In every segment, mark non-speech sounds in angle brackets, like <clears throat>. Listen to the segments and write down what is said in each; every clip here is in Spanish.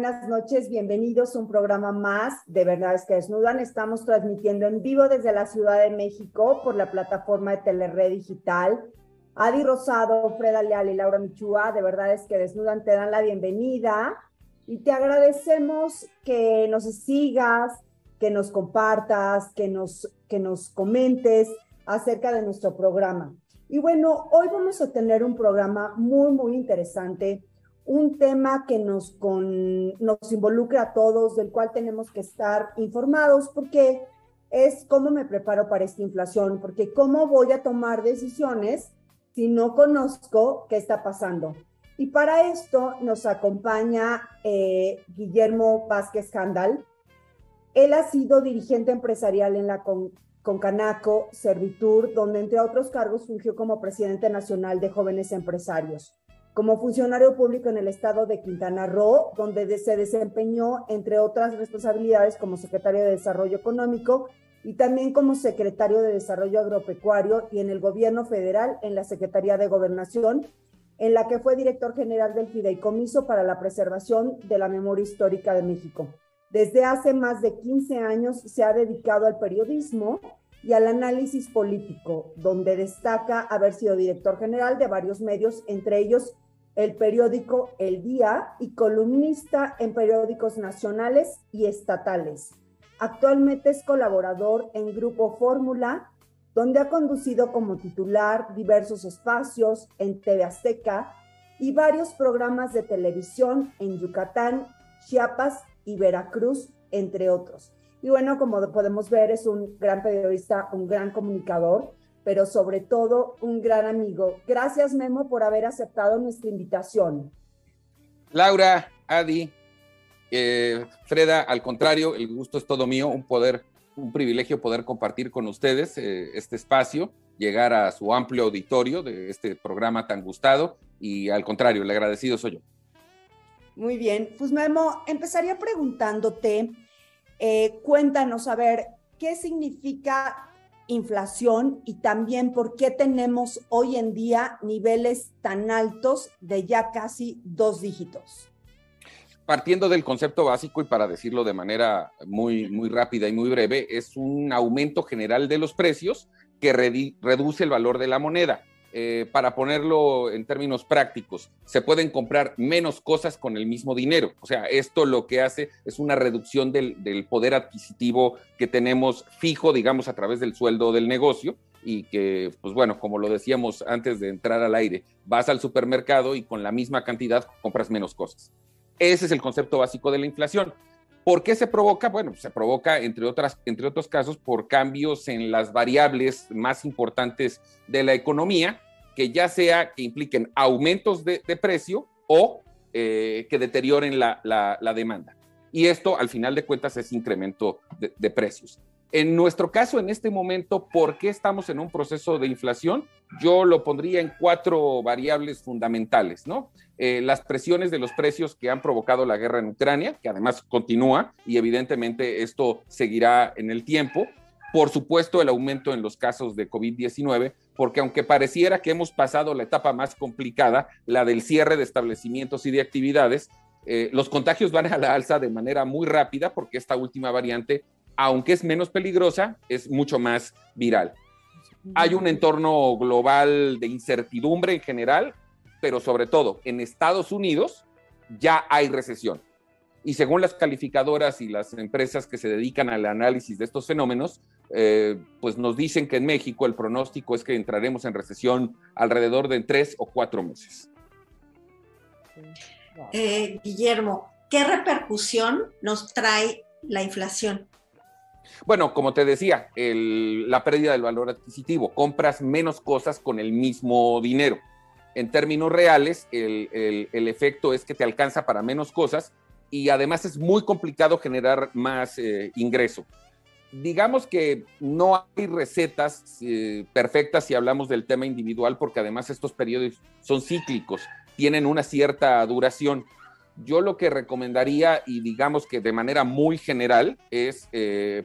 Buenas noches, bienvenidos a un programa más de Verdades que Desnudan. Estamos transmitiendo en vivo desde la Ciudad de México por la plataforma de Telered Digital. Adi Rosado, Freda Leal y Laura Michúa, de Verdades que Desnudan, te dan la bienvenida y te agradecemos que nos sigas, que nos compartas, que nos, que nos comentes acerca de nuestro programa. Y bueno, hoy vamos a tener un programa muy, muy interesante un tema que nos, con, nos involucra a todos, del cual tenemos que estar informados, porque es cómo me preparo para esta inflación, porque cómo voy a tomar decisiones si no conozco qué está pasando. Y para esto nos acompaña eh, Guillermo Vázquez Candal. Él ha sido dirigente empresarial en la Con Concanaco Servitur, donde entre otros cargos fungió como presidente nacional de jóvenes empresarios como funcionario público en el estado de Quintana Roo, donde se desempeñó, entre otras responsabilidades, como secretario de Desarrollo Económico y también como secretario de Desarrollo Agropecuario y en el gobierno federal en la Secretaría de Gobernación, en la que fue director general del Fideicomiso para la Preservación de la Memoria Histórica de México. Desde hace más de 15 años se ha dedicado al periodismo y al análisis político, donde destaca haber sido director general de varios medios, entre ellos el periódico El Día y columnista en periódicos nacionales y estatales. Actualmente es colaborador en Grupo Fórmula, donde ha conducido como titular diversos espacios en TV Azteca y varios programas de televisión en Yucatán, Chiapas y Veracruz, entre otros. Y bueno, como podemos ver, es un gran periodista, un gran comunicador, pero sobre todo un gran amigo. Gracias, Memo, por haber aceptado nuestra invitación. Laura, Adi, eh, Freda, al contrario, el gusto es todo mío, un poder, un privilegio poder compartir con ustedes eh, este espacio, llegar a su amplio auditorio de este programa tan gustado y al contrario, el agradecido soy yo. Muy bien, pues Memo, empezaría preguntándote eh, cuéntanos, a ver, ¿qué significa inflación y también por qué tenemos hoy en día niveles tan altos de ya casi dos dígitos? Partiendo del concepto básico y para decirlo de manera muy, muy rápida y muy breve, es un aumento general de los precios que reduce el valor de la moneda. Eh, para ponerlo en términos prácticos, se pueden comprar menos cosas con el mismo dinero. O sea, esto lo que hace es una reducción del, poder adquisitivo que tenemos fijo, digamos, a través del sueldo del negocio y que, pues bueno, como lo decíamos antes de entrar al aire, vas al supermercado y con la misma cantidad compras menos cosas. Ese es el concepto básico de la inflación. ¿Por qué se provoca? Bueno, se provoca, entre, otras, entre otros casos, por cambios en las variables más importantes de la economía, que ya sea que impliquen aumentos de, precio o eh, que deterioren la, demanda. Y esto, al final de cuentas, es incremento de, precios. En nuestro caso, en este momento, ¿por qué estamos en un proceso de inflación? Yo lo pondría en cuatro variables fundamentales, ¿no? Eh, las presiones de los precios que han provocado la guerra en Ucrania, que además continúa y evidentemente esto seguirá en el tiempo. Por supuesto, el aumento en los casos de COVID-19, porque aunque pareciera que hemos pasado la etapa más complicada, la del cierre de establecimientos y de actividades, eh, los contagios van a la alza de manera muy rápida porque esta última variante, aunque es menos peligrosa, es mucho más viral. Hay un entorno global de incertidumbre en general, pero sobre todo en Estados Unidos ya hay recesión. Y según las calificadoras y las empresas que se dedican al análisis de estos fenómenos, eh, pues nos dicen que en México el pronóstico es que entraremos en recesión alrededor de tres o cuatro meses. Eh, Guillermo, ¿qué repercusión nos trae la inflación? Bueno, como te decía, la pérdida del valor adquisitivo, compras menos cosas con el mismo dinero. En términos reales, el, efecto es que te alcanza para menos cosas y además es muy complicado generar más eh, ingreso. Digamos que no hay recetas eh, perfectas si hablamos del tema individual, porque además estos periodos son cíclicos, tienen una cierta duración. Yo lo que recomendaría, y digamos que de manera muy general, es eh,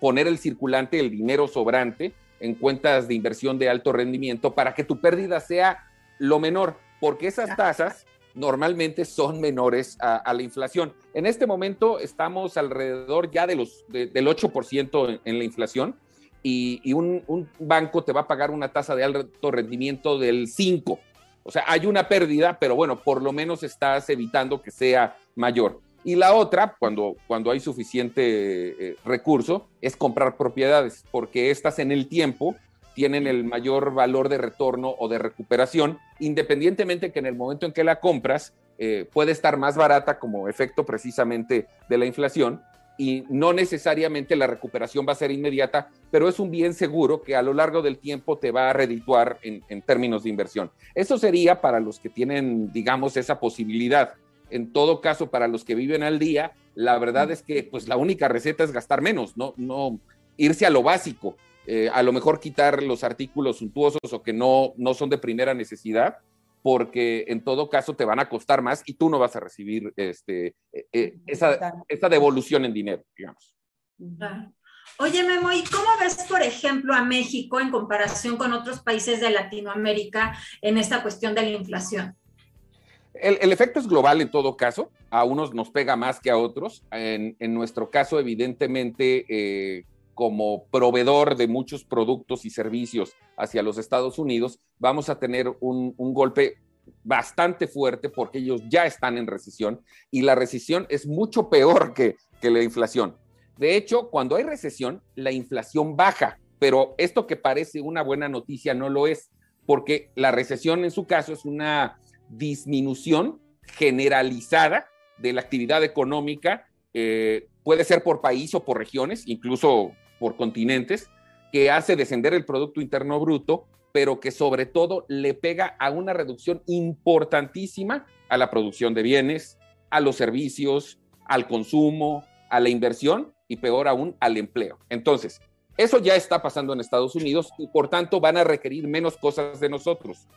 poner el circulante, el dinero sobrante, en cuentas de inversión de alto rendimiento para que tu pérdida sea lo menor, porque esas tasas normalmente son menores a, la inflación. En este momento estamos alrededor ya de los, del 8% en, la inflación y, un, un, banco te va a pagar una tasa de alto rendimiento del 5%. O sea, hay una pérdida, pero bueno, por lo menos estás evitando que sea mayor. Y la otra, cuando, cuando hay suficiente eh, recurso, es comprar propiedades, porque estas en el tiempo tienen el mayor valor de retorno o de recuperación, independientemente que en el momento en que la compras eh, puede estar más barata como efecto precisamente de la inflación y no necesariamente la recuperación va a ser inmediata, pero es un bien seguro que a lo largo del tiempo te va a redituar en, en términos de inversión. Eso sería para los que tienen, digamos, esa posibilidad en todo caso, para los que viven al día, la verdad es que pues la única receta es gastar menos, no, no irse a lo básico. Eh, a lo mejor quitar los artículos suntuosos o que no, no son de primera necesidad, porque en todo caso te van a costar más y tú no vas a recibir este, eh, eh, esa, esa, devolución en dinero, digamos. Oye, Memo, ¿y cómo ves, por ejemplo, a México en comparación con otros países de Latinoamérica en esta cuestión de la inflación? El, efecto es global en todo caso, a unos nos pega más que a otros. En, nuestro caso, evidentemente, eh, como proveedor de muchos productos y servicios hacia los Estados Unidos, vamos a tener un, golpe bastante fuerte porque ellos ya están en recesión y la recesión es mucho peor que, que la inflación. De hecho, cuando hay recesión, la inflación baja, pero esto que parece una buena noticia no lo es, porque la recesión en su caso es una disminución generalizada de la actividad económica, eh, puede ser por país o por regiones, incluso por continentes, que hace descender el Producto Interno Bruto, pero que sobre todo le pega a una reducción importantísima a la producción de bienes, a los servicios, al consumo, a la inversión y peor aún al empleo. Entonces, eso ya está pasando en Estados Unidos y por tanto van a requerir menos cosas de nosotros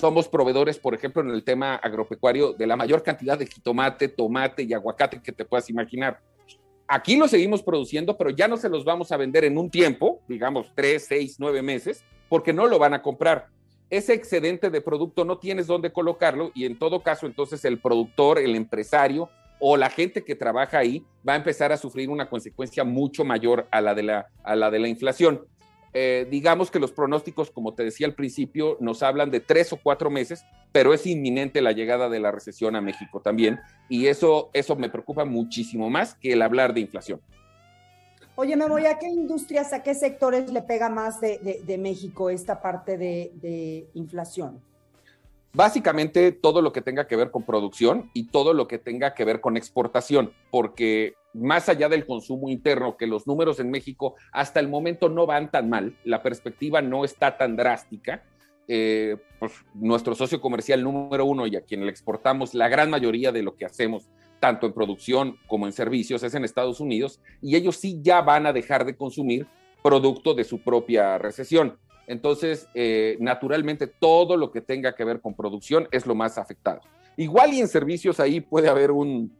somos proveedores, por ejemplo, en el tema agropecuario, de la mayor cantidad de jitomate, tomate y aguacate que te puedas imaginar. Aquí lo seguimos produciendo, pero ya no se los vamos a vender en un tiempo, digamos tres, seis, nueve meses, porque no lo van a comprar. Ese excedente de producto no tienes dónde colocarlo y en todo caso entonces el productor, el empresario o la gente que trabaja ahí va a empezar a sufrir una consecuencia mucho mayor a la de la, a la, de la inflación. Eh, digamos que los pronósticos, como te decía al principio, nos hablan de tres o cuatro meses, pero es inminente la llegada de la recesión a México también, y eso, eso me preocupa muchísimo más que el hablar de inflación. Oye, me voy a qué industrias, a qué sectores le pega más de, México esta parte de inflación. Básicamente todo lo que tenga que ver con producción y todo lo que tenga que ver con exportación, porque más allá del consumo interno, que los números en México hasta el momento no van tan mal, la perspectiva no está tan drástica, eh, pues nuestro socio comercial número uno y a quien le exportamos la gran mayoría de lo que hacemos, tanto en producción como en servicios, es en Estados Unidos, y ellos sí ya van a dejar de consumir producto de su propia recesión. Entonces, eh, naturalmente, todo lo que tenga que ver con producción es lo más afectado. Igual y en servicios ahí puede haber un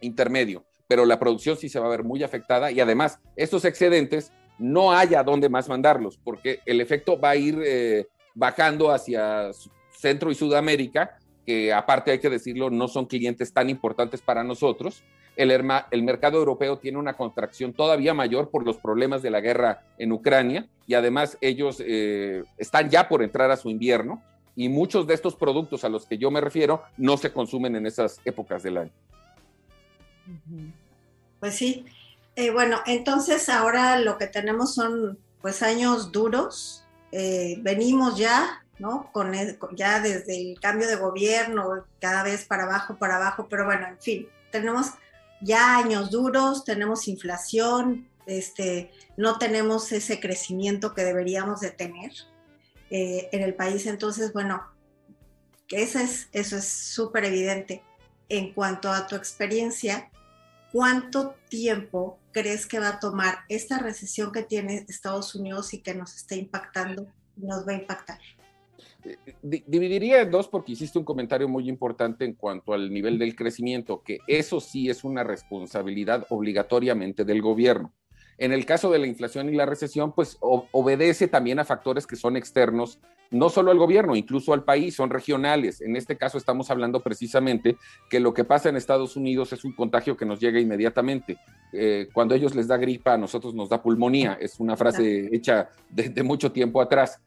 intermedio, pero la producción sí se va a ver muy afectada y además estos excedentes no hay a dónde más mandarlos, porque el efecto va a ir eh, bajando hacia Centro y Sudamérica, que aparte hay que decirlo, no son clientes tan importantes para nosotros, el, mercado europeo tiene una contracción todavía mayor por los problemas de la guerra en Ucrania y además ellos eh, están ya por entrar a su invierno y muchos de estos productos a los que yo me refiero no se consumen en esas épocas del año. Pues sí. Eh, bueno, entonces ahora lo que tenemos son pues años duros. Eh, venimos ya, ¿no? Con ya desde el cambio de gobierno, cada vez para abajo, para abajo, pero bueno, en fin, tenemos ya años duros, tenemos inflación, este, no tenemos ese crecimiento que deberíamos de tener eh, en el país. Entonces, bueno, que es eso es súper evidente. En cuanto a tu experiencia, ¿cuánto tiempo crees que va a tomar esta recesión que tiene Estados Unidos y que nos está impactando, nos va a impactar? dividiría en dos porque hiciste un comentario muy importante en cuanto al nivel del crecimiento, que eso sí es una responsabilidad obligatoriamente del gobierno. En el caso de la inflación y la recesión, pues obedece también a factores que son externos, no solo al gobierno, incluso al país, son regionales. En este caso estamos hablando precisamente que lo que pasa en Estados Unidos es un contagio que nos llega inmediatamente. Eh, cuando a ellos les da gripa, a nosotros nos da pulmonía. Es una frase hecha de mucho tiempo atrás.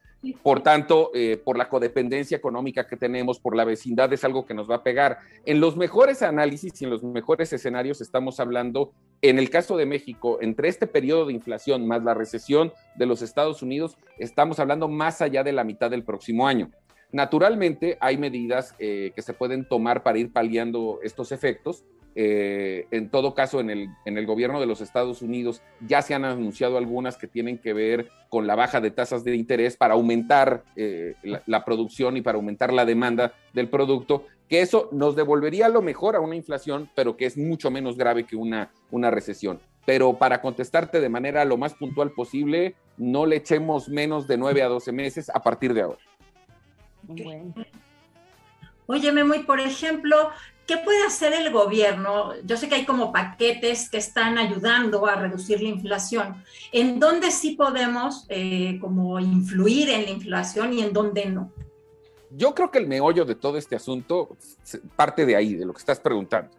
Por tanto, eh, por la codependencia económica que tenemos, por la vecindad, es algo que nos va a pegar. En los mejores análisis y en los mejores escenarios estamos hablando, en el caso de México, entre este periodo de inflación más la recesión de los Estados Unidos, estamos hablando más allá de la mitad del próximo año. Naturalmente, hay medidas eh, que se pueden tomar para ir paliando estos efectos. Eh, en todo caso, en el, gobierno de los Estados Unidos ya se han anunciado algunas que tienen que ver con la baja de tasas de interés para aumentar eh, la, producción y para aumentar la demanda del producto, que eso nos devolvería a lo mejor a una inflación, pero que es mucho menos grave que una, una recesión. Pero para contestarte de manera lo más puntual posible, no le echemos menos de 9 a 12 meses a partir de ahora. Bueno. Oye, Memo, y por ejemplo, ¿qué puede hacer el gobierno? Yo sé que hay como paquetes que están ayudando a reducir la inflación. ¿En dónde sí podemos eh, como influir en la inflación y en dónde no? Yo creo que el meollo de todo este asunto parte de ahí, de lo que estás preguntando.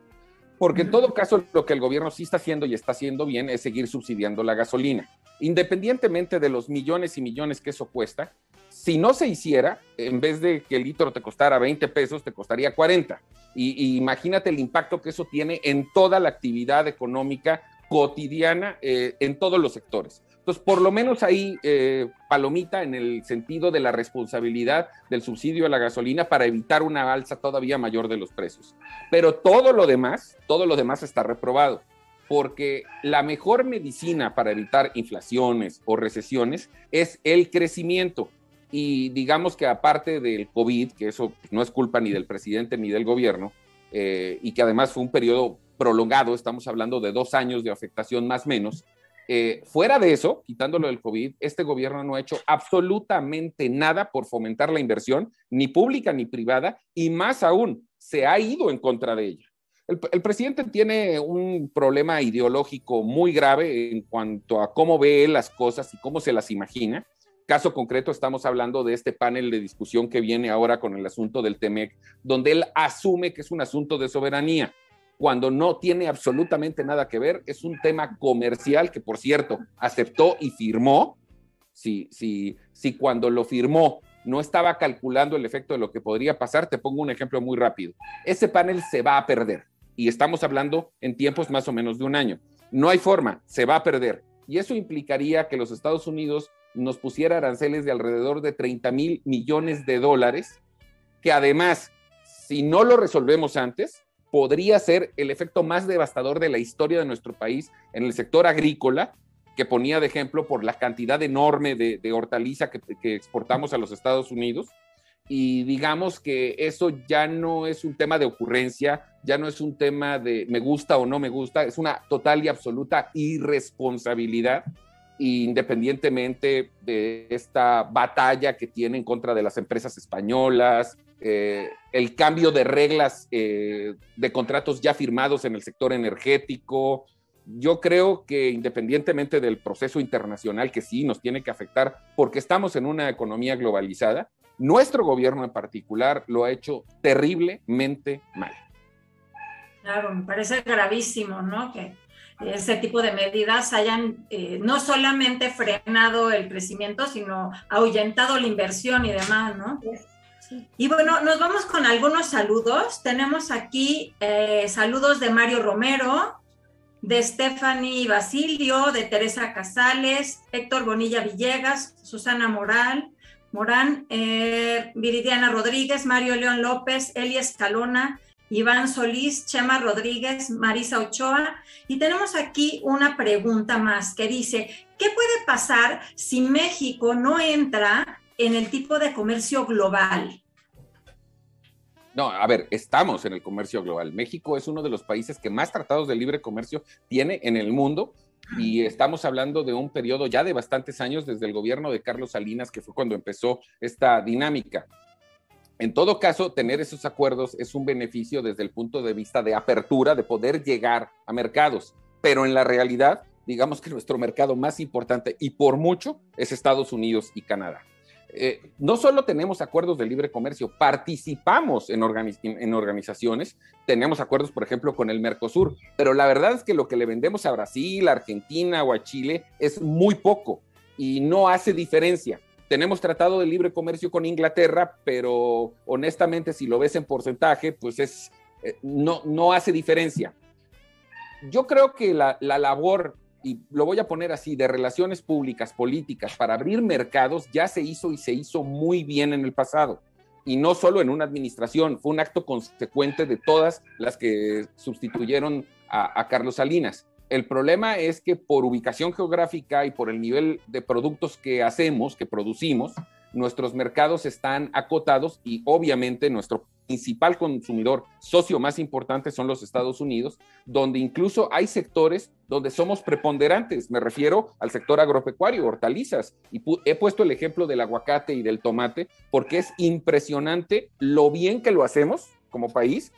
Porque en todo caso, lo que el gobierno sí está haciendo y está haciendo bien es seguir subsidiando la gasolina. Independientemente de los millones y millones que eso cuesta, si no se hiciera, en vez de que el litro te costara 20 pesos, te costaría 40. Y, imagínate el impacto que eso tiene en toda la actividad económica cotidiana eh, en todos los sectores. Entonces, por lo menos ahí, eh, palomita en el sentido de la responsabilidad del subsidio a la gasolina para evitar una alza todavía mayor de los precios. Pero todo lo demás, todo lo demás está reprobado, porque la mejor medicina para evitar inflaciones o recesiones es el crecimiento. Y digamos que aparte del COVID, que eso no es culpa ni del presidente ni del gobierno, eh, y que además fue un periodo prolongado, estamos hablando de dos años de afectación más o menos, eh, fuera de eso, quitándolo del COVID, este gobierno no ha hecho absolutamente nada por fomentar la inversión, ni pública ni privada, y más aún, se ha ido en contra de ella. el, presidente tiene un problema ideológico muy grave en cuanto a cómo ve las cosas y cómo se las imagina caso concreto estamos hablando de este panel de discusión que viene ahora con el asunto del TEMEC, donde él asume que es un asunto de soberanía, cuando no tiene absolutamente nada que ver, es un tema comercial que, por cierto, aceptó y firmó. Si, si, si cuando lo firmó no estaba calculando el efecto de lo que podría pasar, te pongo un ejemplo muy rápido. Ese panel se va a perder y estamos hablando en tiempos más o menos de un año. No hay forma, se va a perder. Y eso implicaría que los Estados Unidos nos pusiera aranceles de alrededor de 30 mil millones de dólares, que además, si no lo resolvemos antes, podría ser el efecto más devastador de la historia de nuestro país en el sector agrícola, que ponía de ejemplo por la cantidad enorme de, hortaliza que, que exportamos a los Estados Unidos. Y digamos que eso ya no es un tema de ocurrencia, ya no es un tema de me gusta o no me gusta, es una total y absoluta irresponsabilidad independientemente de esta batalla que tiene en contra de las empresas españolas, eh, el cambio de reglas eh, de contratos ya firmados en el sector energético. Yo creo que independientemente del proceso internacional que sí nos tiene que afectar, porque estamos en una economía globalizada, nuestro gobierno en particular lo ha hecho terriblemente mal. Claro, me parece gravísimo, ¿no? Que ese tipo de medidas hayan eh, no solamente frenado el crecimiento, sino ahuyentado la inversión y demás, ¿no? Y bueno, nos vamos con algunos saludos. Tenemos aquí eh, saludos de Mario Romero, de Stephanie Basilio, de Teresa Casales, Héctor Bonilla Villegas, Susana Moral, Morán, eh, Viridiana Rodríguez, Mario León López, Eli Escalona, Iván Solís, Chema Rodríguez, Marisa Ochoa. Y tenemos aquí una pregunta más que dice, ¿qué puede pasar si México no entra en el tipo de comercio global? No, a ver, estamos en el comercio global. México es uno de los países que más tratados de libre comercio tiene en el mundo y estamos hablando de un periodo ya de bastantes años desde el gobierno de Carlos Salinas, que fue cuando empezó esta dinámica. En todo caso, tener esos acuerdos es un beneficio desde el punto de vista de apertura, de poder llegar a mercados. Pero en la realidad, digamos que nuestro mercado más importante y por mucho es Estados Unidos y Canadá. Eh, no solo tenemos acuerdos de libre comercio, participamos en, organizaciones, tenemos acuerdos, por ejemplo, con el Mercosur, pero la verdad es que lo que le vendemos a Brasil, a Argentina o a Chile es muy poco y no hace diferencia. Tenemos tratado de libre comercio con Inglaterra, pero honestamente, si lo ves en porcentaje, pues es, eh, no, no hace diferencia. Yo creo que la, la labor y lo voy a poner así, de relaciones públicas, políticas, para abrir mercados, ya se hizo y se hizo muy bien en el pasado. Y no solo en una administración, fue un acto consecuente de todas las que sustituyeron a, Carlos Salinas. El problema es que por ubicación geográfica y por el nivel de productos que hacemos, que producimos, nuestros mercados están acotados y obviamente nuestro principal consumidor socio más importante son los Estados Unidos, donde incluso hay sectores donde somos preponderantes. Me refiero al sector agropecuario, hortalizas. Y he puesto el ejemplo del aguacate y del tomate porque es impresionante lo bien que lo hacemos como país,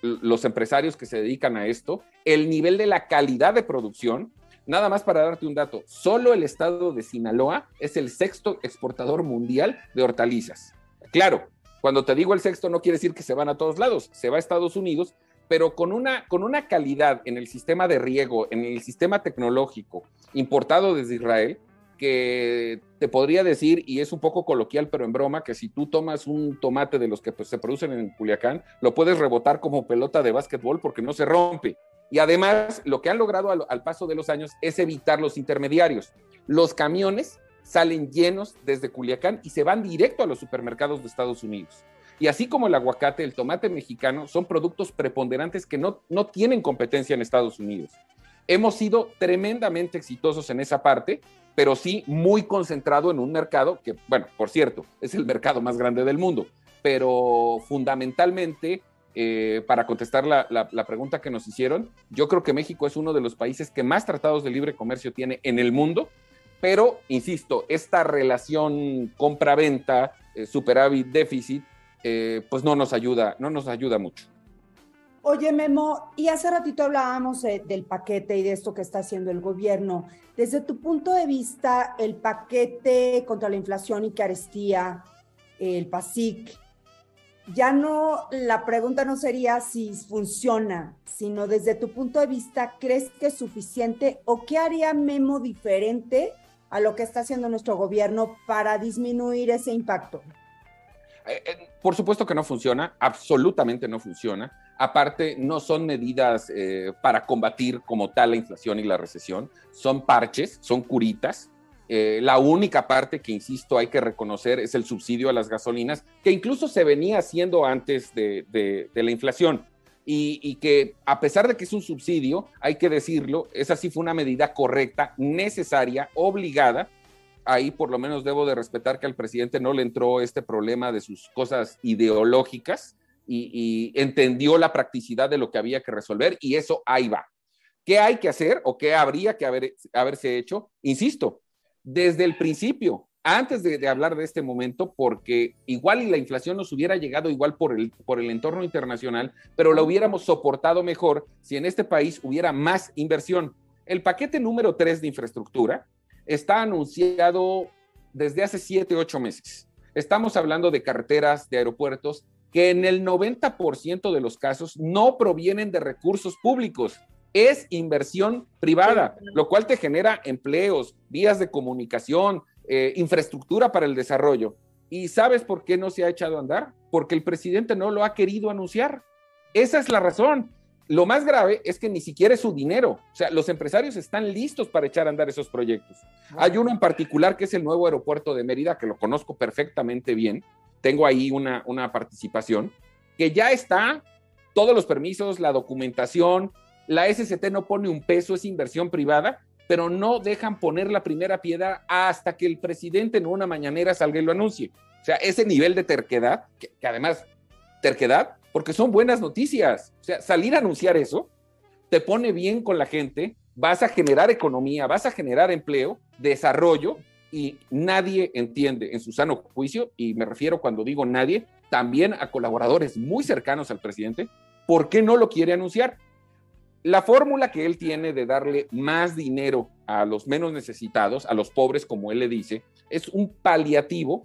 los empresarios que se dedican a esto, el nivel de la calidad de producción. Nada más para darte un dato, solo el estado de Sinaloa es el sexto exportador mundial de hortalizas. Claro, cuando te digo el sexto, no quiere decir que se van a todos lados, se va a Estados Unidos, pero con una, con una calidad en el sistema de riego, en el sistema tecnológico importado desde Israel, que te podría decir, y es un poco coloquial, pero en broma, que si tú tomas un tomate de los que pues, se producen en Culiacán, lo puedes rebotar como pelota de básquetbol porque no se rompe. Y además, lo que han logrado al, al paso de los años es evitar los intermediarios. Los camiones salen llenos desde Culiacán y se van directo a los supermercados de Estados Unidos. Y así como el aguacate, el tomate mexicano son productos preponderantes que no, no tienen competencia en Estados Unidos. Hemos sido tremendamente exitosos en esa parte, pero sí muy concentrado en un mercado que, bueno, por cierto, es el mercado más grande del mundo, pero fundamentalmente eh, para contestar la, la, pregunta que nos hicieron, yo creo que México es uno de los países que más tratados de libre comercio tiene en el mundo pero, insisto, esta relación compra-venta, eh, superávit-déficit, eh, pues no nos ayuda, no nos ayuda mucho. Oye, Memo, y hace ratito hablábamos del paquete y de esto que está haciendo el gobierno. Desde tu punto de vista, el paquete contra la inflación y carestía, el PASIC, ya no, la pregunta no sería si funciona, sino desde tu punto de vista, ¿crees que es suficiente o qué haría Memo diferente a lo que está haciendo nuestro gobierno para disminuir ese impacto? Eh, eh, por supuesto que no funciona, absolutamente no funciona. Aparte, no son medidas eh, para combatir como tal la inflación y la recesión, son parches, son curitas. la única parte que, insisto, hay que reconocer es el subsidio a las gasolinas, que incluso se venía haciendo antes de, de la inflación y, que a pesar de que es un subsidio, hay que decirlo, esa sí fue una medida correcta, necesaria, obligada. Ahí por lo menos debo de respetar que al presidente no le entró este problema de sus cosas ideológicas y, entendió la practicidad de lo que había que resolver y eso ahí va. ¿Qué hay que hacer o qué habría que haber, haberse hecho? Insisto, desde el principio, antes de, hablar de este momento, porque igual y la inflación nos hubiera llegado igual por el, por el entorno internacional, pero la hubiéramos soportado mejor si en este país hubiera más inversión. El paquete número 3 de infraestructura está anunciado desde hace 7, 8 meses. Estamos hablando de carreteras, de aeropuertos, que en el 90% de los casos no provienen de recursos públicos, es inversión privada, lo cual te genera empleos, vías de comunicación, eh, infraestructura para el desarrollo. ¿Y sabes por qué no se ha echado a andar? Porque el presidente no lo ha querido anunciar. Esa es la razón. Lo más grave es que ni siquiera es su dinero. O sea, los empresarios están listos para echar a andar esos proyectos. Hay uno en particular que es el nuevo aeropuerto de Mérida, que lo conozco perfectamente bien. Tengo ahí una, una participación, que ya está, todos los permisos, la documentación, la SCT no pone un peso, es inversión privada, pero no dejan poner la primera piedra hasta que el presidente en una mañanera salga y lo anuncie. O sea, ese nivel de terquedad, que, además, terquedad, porque son buenas noticias. O sea, salir a anunciar eso te pone bien con la gente, vas a generar economía, vas a generar empleo, desarrollo, y nadie entiende en su sano juicio, y me refiero cuando digo nadie, también a colaboradores muy cercanos al presidente, ¿por qué no lo quiere anunciar? La fórmula que él tiene de darle más dinero a los menos necesitados, a los pobres, como él le dice, es un paliativo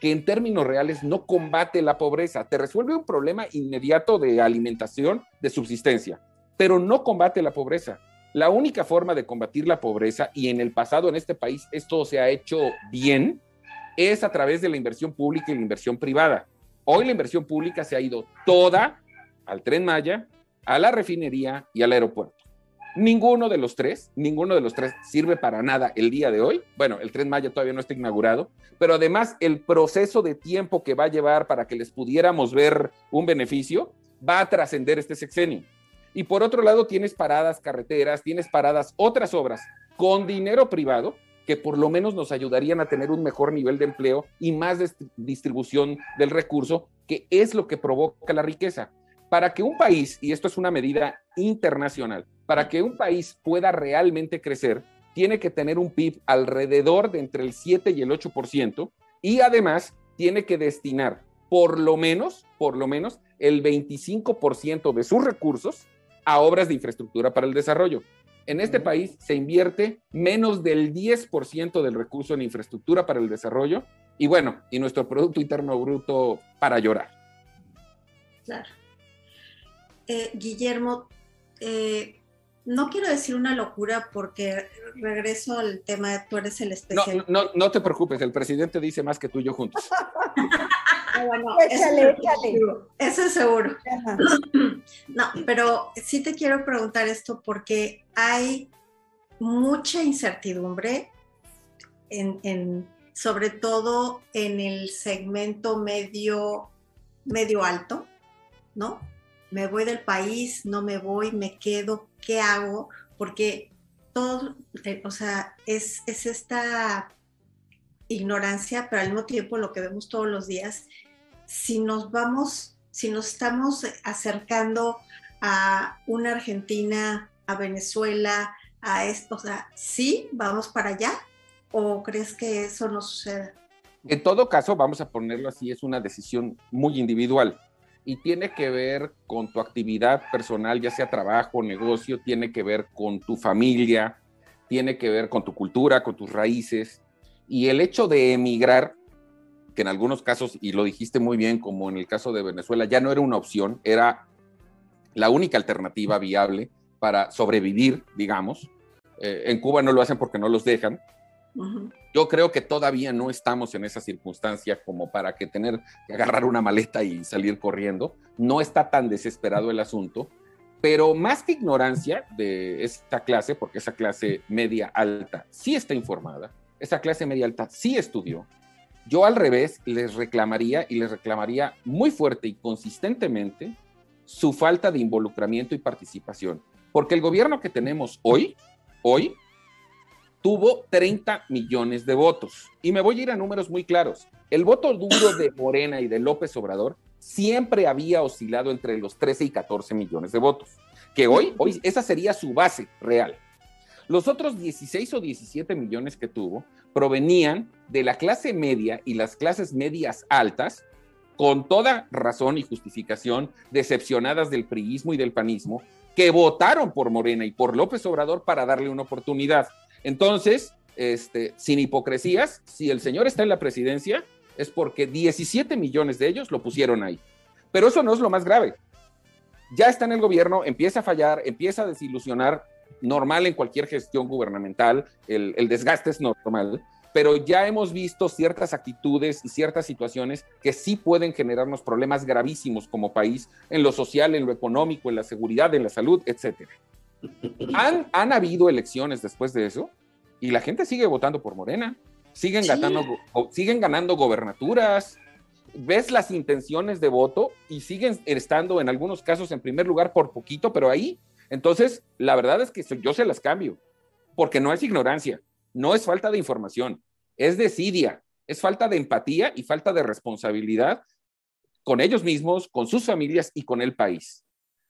que en términos reales no combate la pobreza, te resuelve un problema inmediato de alimentación, de subsistencia, pero no combate la pobreza. La única forma de combatir la pobreza, y en el pasado en este país esto se ha hecho bien, es a través de la inversión pública y la inversión privada. Hoy la inversión pública se ha ido toda al tren Maya, a la refinería y al aeropuerto. Ninguno de los tres, ninguno de los tres sirve para nada el día de hoy. Bueno, el tren Maya todavía no está inaugurado, pero además el proceso de tiempo que va a llevar para que les pudiéramos ver un beneficio va a trascender este sexenio. Y por otro lado, tienes paradas carreteras, tienes paradas otras obras con dinero privado que por lo menos nos ayudarían a tener un mejor nivel de empleo y más distribución del recurso, que es lo que provoca la riqueza. Para que un país, y esto es una medida internacional, para que un país pueda realmente crecer, tiene que tener un PIB alrededor de entre el 7 y el 8% y además tiene que destinar por lo menos, por lo menos el 25% de sus recursos a obras de infraestructura para el desarrollo. En este país se invierte menos del 10% del recurso en infraestructura para el desarrollo y bueno, y nuestro Producto Interno Bruto para llorar. Claro. Eh, Guillermo, eh, no quiero decir una locura porque regreso al tema de tú eres el especial. No, no, te preocupes, el presidente dice más que tú y yo juntos. <laughs> Ah, bueno, échale, <laughs> échale. Eso es seguro. <clears throat> No, pero sí te quiero preguntar esto porque hay mucha incertidumbre en, sobre todo en el segmento medio, medio alto, ¿no? Me voy del país, no me voy, me quedo, ¿qué hago? Porque todo, eh, o sea, es, es esta ignorancia, pero al mismo tiempo lo que vemos todos los días, si nos vamos, si nos estamos acercando a una Argentina, a Venezuela, a esto, o sea, ¿sí vamos para allá? ¿O crees que eso no suceda? En todo caso, vamos a ponerlo así, es una decisión muy individual y tiene que ver con tu actividad personal, ya sea trabajo, negocio, tiene que ver con tu familia, tiene que ver con tu cultura, con tus raíces. Y el hecho de emigrar, que en algunos casos, y lo dijiste muy bien, como en el caso de Venezuela, ya no era una opción, era la única alternativa viable para sobrevivir, digamos. Eh, en Cuba no lo hacen porque no los dejan, yo creo que todavía no estamos en esa circunstancia como para que tener que agarrar una maleta y salir corriendo. No está tan desesperado el asunto, pero más que ignorancia de esta clase, porque esa clase media alta sí está informada, esa clase media alta sí estudió, yo al revés les reclamaría y les reclamaría muy fuerte y consistentemente su falta de involucramiento y participación. Porque el gobierno que tenemos hoy, hoy, tuvo 30 millones de votos. Y me voy a ir a números muy claros. El voto duro de <coughs> Morena y de López Obrador siempre había oscilado entre los 13 y 14 millones de votos, que hoy, hoy esa sería su base real. Los otros 16 o 17 millones que tuvo provenían de la clase media y las clases medias altas, con toda razón y justificación, decepcionadas del priismo y del panismo, que votaron por Morena y por López Obrador para darle una oportunidad. Entonces, este, sin hipocresías, si el señor está en la presidencia, es porque 17 millones de ellos lo pusieron ahí. Pero eso no es lo más grave. Ya está en el gobierno, empieza a fallar, empieza a desilusionar, normal en cualquier gestión gubernamental, el, el desgaste es normal, pero ya hemos visto ciertas actitudes y ciertas situaciones que sí pueden generarnos problemas gravísimos como país en lo social, en lo económico, en la seguridad, en la salud, etcétera. Han, han habido elecciones después de eso y la gente sigue votando por Morena, siguen, ganando, siguen ganando gobernaturas, ves las intenciones de voto y siguen estando en algunos casos en primer lugar por poquito, pero ahí, entonces, la verdad es que yo se las cambio, porque no es ignorancia, no es falta de información, es desidia, es falta de empatía y falta de responsabilidad con ellos mismos, con sus familias y con el país.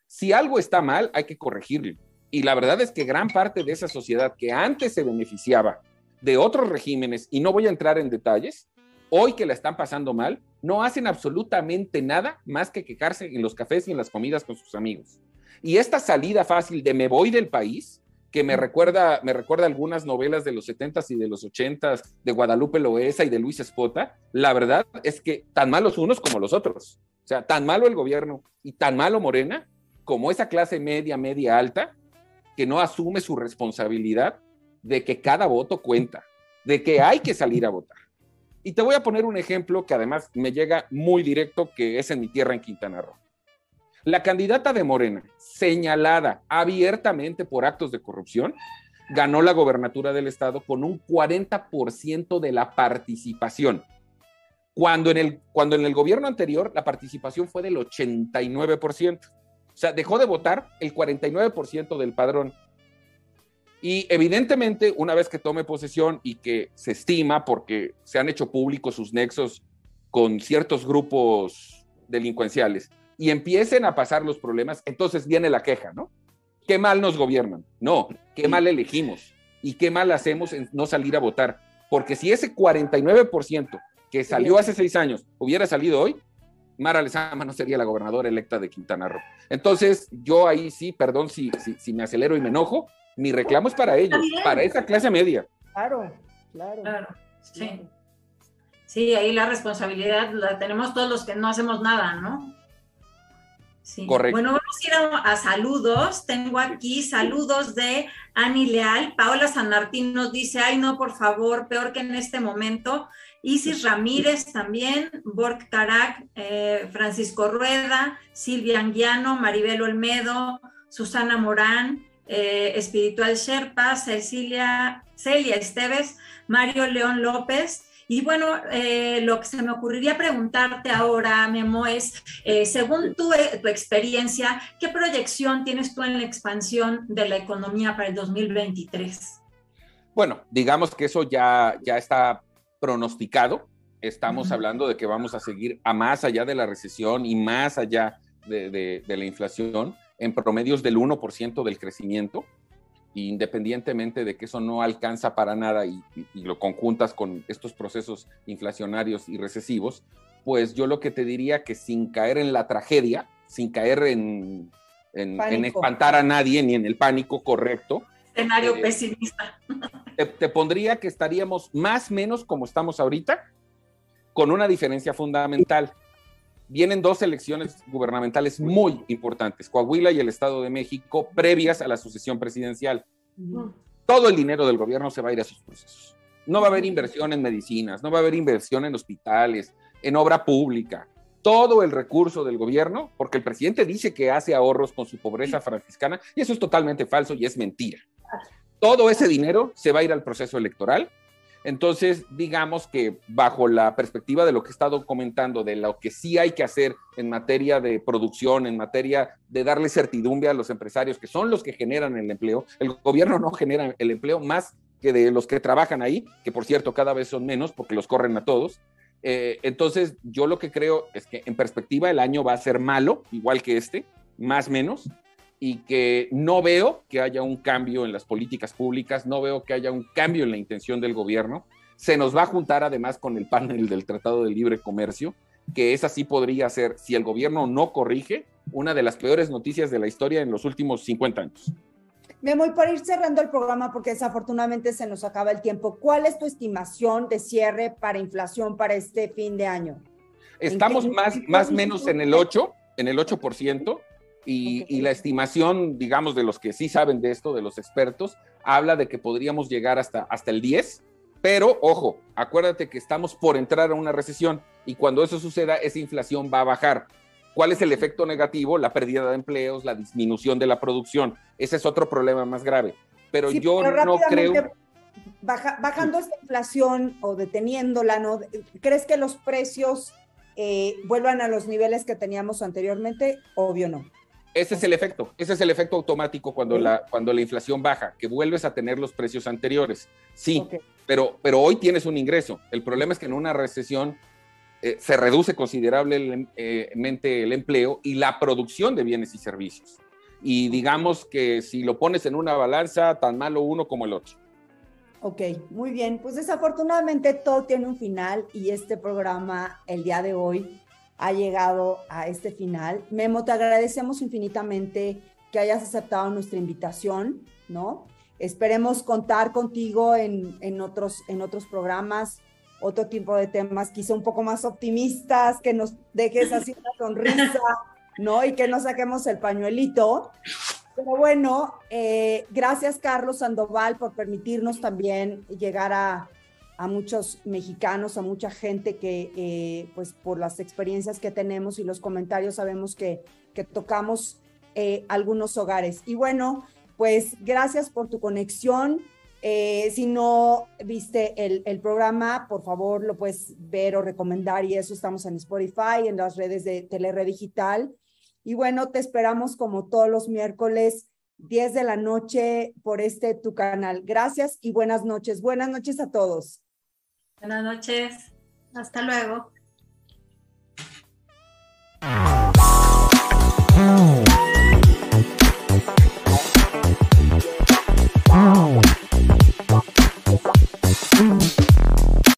Si algo está mal, hay que corregirlo. Y la verdad es que gran parte de esa sociedad que antes se beneficiaba de otros regímenes, y no voy a entrar en detalles, hoy que la están pasando mal, no hacen absolutamente nada más que quejarse en los cafés y en las comidas con sus amigos. Y esta salida fácil de me voy del país, que me recuerda, me recuerda algunas novelas de los 70s y de los 80s de Guadalupe Loesa y de Luis Espota, la verdad es que tan malos unos como los otros. O sea, tan malo el gobierno y tan malo Morena como esa clase media, media alta, que no asume su responsabilidad de que cada voto cuenta, de que hay que salir a votar. Y te voy a poner un ejemplo que además me llega muy directo, que es en mi tierra, en Quintana Roo. La candidata de Morena, señalada abiertamente por actos de corrupción, ganó la gobernatura del estado con un 40% de la participación. Cuando en, el, cuando en el gobierno anterior la participación fue del 89%. O sea, dejó de votar el 49% del padrón. Y evidentemente, una vez que tome posesión y que se estima, porque se han hecho públicos sus nexos con ciertos grupos delincuenciales, y empiecen a pasar los problemas, entonces viene la queja, ¿no? Qué mal nos gobiernan. No, qué mal elegimos y qué mal hacemos en no salir a votar. Porque si ese 49% que salió hace seis años hubiera salido hoy, Mara Lezama no sería la gobernadora electa de Quintana Roo. Entonces, yo ahí sí, perdón si, si, me acelero y me enojo, mi reclamo es para ellos, para esa clase media. Claro, claro. Claro, sí. Sí, ahí la responsabilidad la tenemos todos los que no hacemos nada, ¿no? Sí. Correcto. Bueno, vamos a ir a, saludos. Tengo aquí saludos de Ani Leal. Paola San Martín nos dice, ay no, por favor, peor que en este momento. Isis Ramírez también, Borg Carac, eh, Francisco Rueda, Silvia Anguiano, Maribel Olmedo, Susana Morán, eh, Espiritual Sherpa, Cecilia, Celia Esteves, Mario León López, y bueno, eh, lo que se me ocurriría preguntarte ahora, Memo, es, eh, según tu, tu, experiencia, ¿qué proyección tienes tú en la expansión de la economía para el 2023? Bueno, digamos que eso ya, ya está pronosticado. Estamos hablando de que vamos a seguir a más allá de la recesión y más allá de, de la inflación en promedios del 1% del crecimiento independientemente de que eso no alcanza para nada y, lo conjuntas con estos procesos inflacionarios y recesivos, pues yo lo que te diría que sin caer en la tragedia, sin caer en, en, espantar a nadie ni en el pánico correcto. Escenario eh, pesimista. Te, te, pondría que estaríamos más o menos como estamos ahorita, con una diferencia fundamental. Vienen dos elecciones gubernamentales muy importantes, Coahuila y el Estado de México, previas a la sucesión presidencial. Todo el dinero del gobierno se va a ir a esos procesos. No va a haber inversión en medicinas, no va a haber inversión en hospitales, en obra pública. Todo el recurso del gobierno, porque el presidente dice que hace ahorros con su pobreza franciscana, y eso es totalmente falso y es mentira. Todo ese dinero se va a ir al proceso electoral entonces, digamos que bajo la perspectiva de lo que he estado comentando, de lo que sí hay que hacer en materia de producción, en materia de darle certidumbre a los empresarios, que son los que generan el empleo, el gobierno no genera el empleo más que de los que trabajan ahí, que por cierto cada vez son menos porque los corren a todos. Eh, entonces, yo lo que creo es que en perspectiva el año va a ser malo, igual que este, más menos, y que no veo que haya un cambio en las políticas públicas, no veo que haya un cambio en la intención del gobierno. Se nos va a juntar además con el panel del Tratado de Libre Comercio, que esa sí podría ser, si el gobierno no corrige, una de las peores noticias de la historia en los últimos 50 años. Me voy para ir cerrando el programa porque desafortunadamente se nos acaba el tiempo. ¿Cuál es tu estimación de cierre para inflación para este fin de año? Estamos más, más menos en el 8, en el 8%. Y, la estimación, digamos, de los que sí saben de esto, de los expertos, habla de que podríamos llegar hasta, hasta el 10, pero ojo, acuérdate que estamos por entrar a una recesión y cuando eso suceda, esa inflación va a bajar. ¿Cuál es el efecto negativo? La pérdida de empleos, la disminución de la producción. Ese es otro problema más grave. Pero yo no creo... bajando esta inflación o deteniéndola, ¿no? ¿crees que los precios eh, vuelvan a los niveles que teníamos anteriormente? Obvio no. Ese es el efecto, ese es el efecto automático cuando, la, cuando la inflación baja, que vuelves a tener los precios anteriores. Sí, pero, pero hoy tienes un ingreso. El problema es que en una recesión eh, se reduce considerablemente el empleo y la producción de bienes y servicios. Y digamos que si lo pones en una balanza, tan malo uno como el otro. Ok, muy bien. Pues desafortunadamente todo tiene un final y este programa el día de hoy ha llegado a este final. Memo, te agradecemos infinitamente que hayas aceptado nuestra invitación, ¿no? Esperemos contar contigo en, en, otros, en otros programas, otro tipo de temas, quizá un poco más optimistas, que nos dejes así una <laughs> sonrisa, ¿no? Y que no saquemos el pañuelito. Pero bueno, eh, gracias Carlos Sandoval por permitirnos también llegar a, a muchos mexicanos, a mucha gente que, eh, pues por las experiencias que tenemos y los comentarios sabemos que, que tocamos eh, algunos hogares. Y bueno, pues gracias por tu conexión. Eh, si no viste el, programa, por favor lo puedes ver o recomendar y eso estamos en Spotify, en las redes de Telered Digital. Y bueno, te esperamos como todos los miércoles, 10 de la noche por este tu canal. Gracias y buenas noches. Buenas noches a todos. Buenas noches. Hasta luego.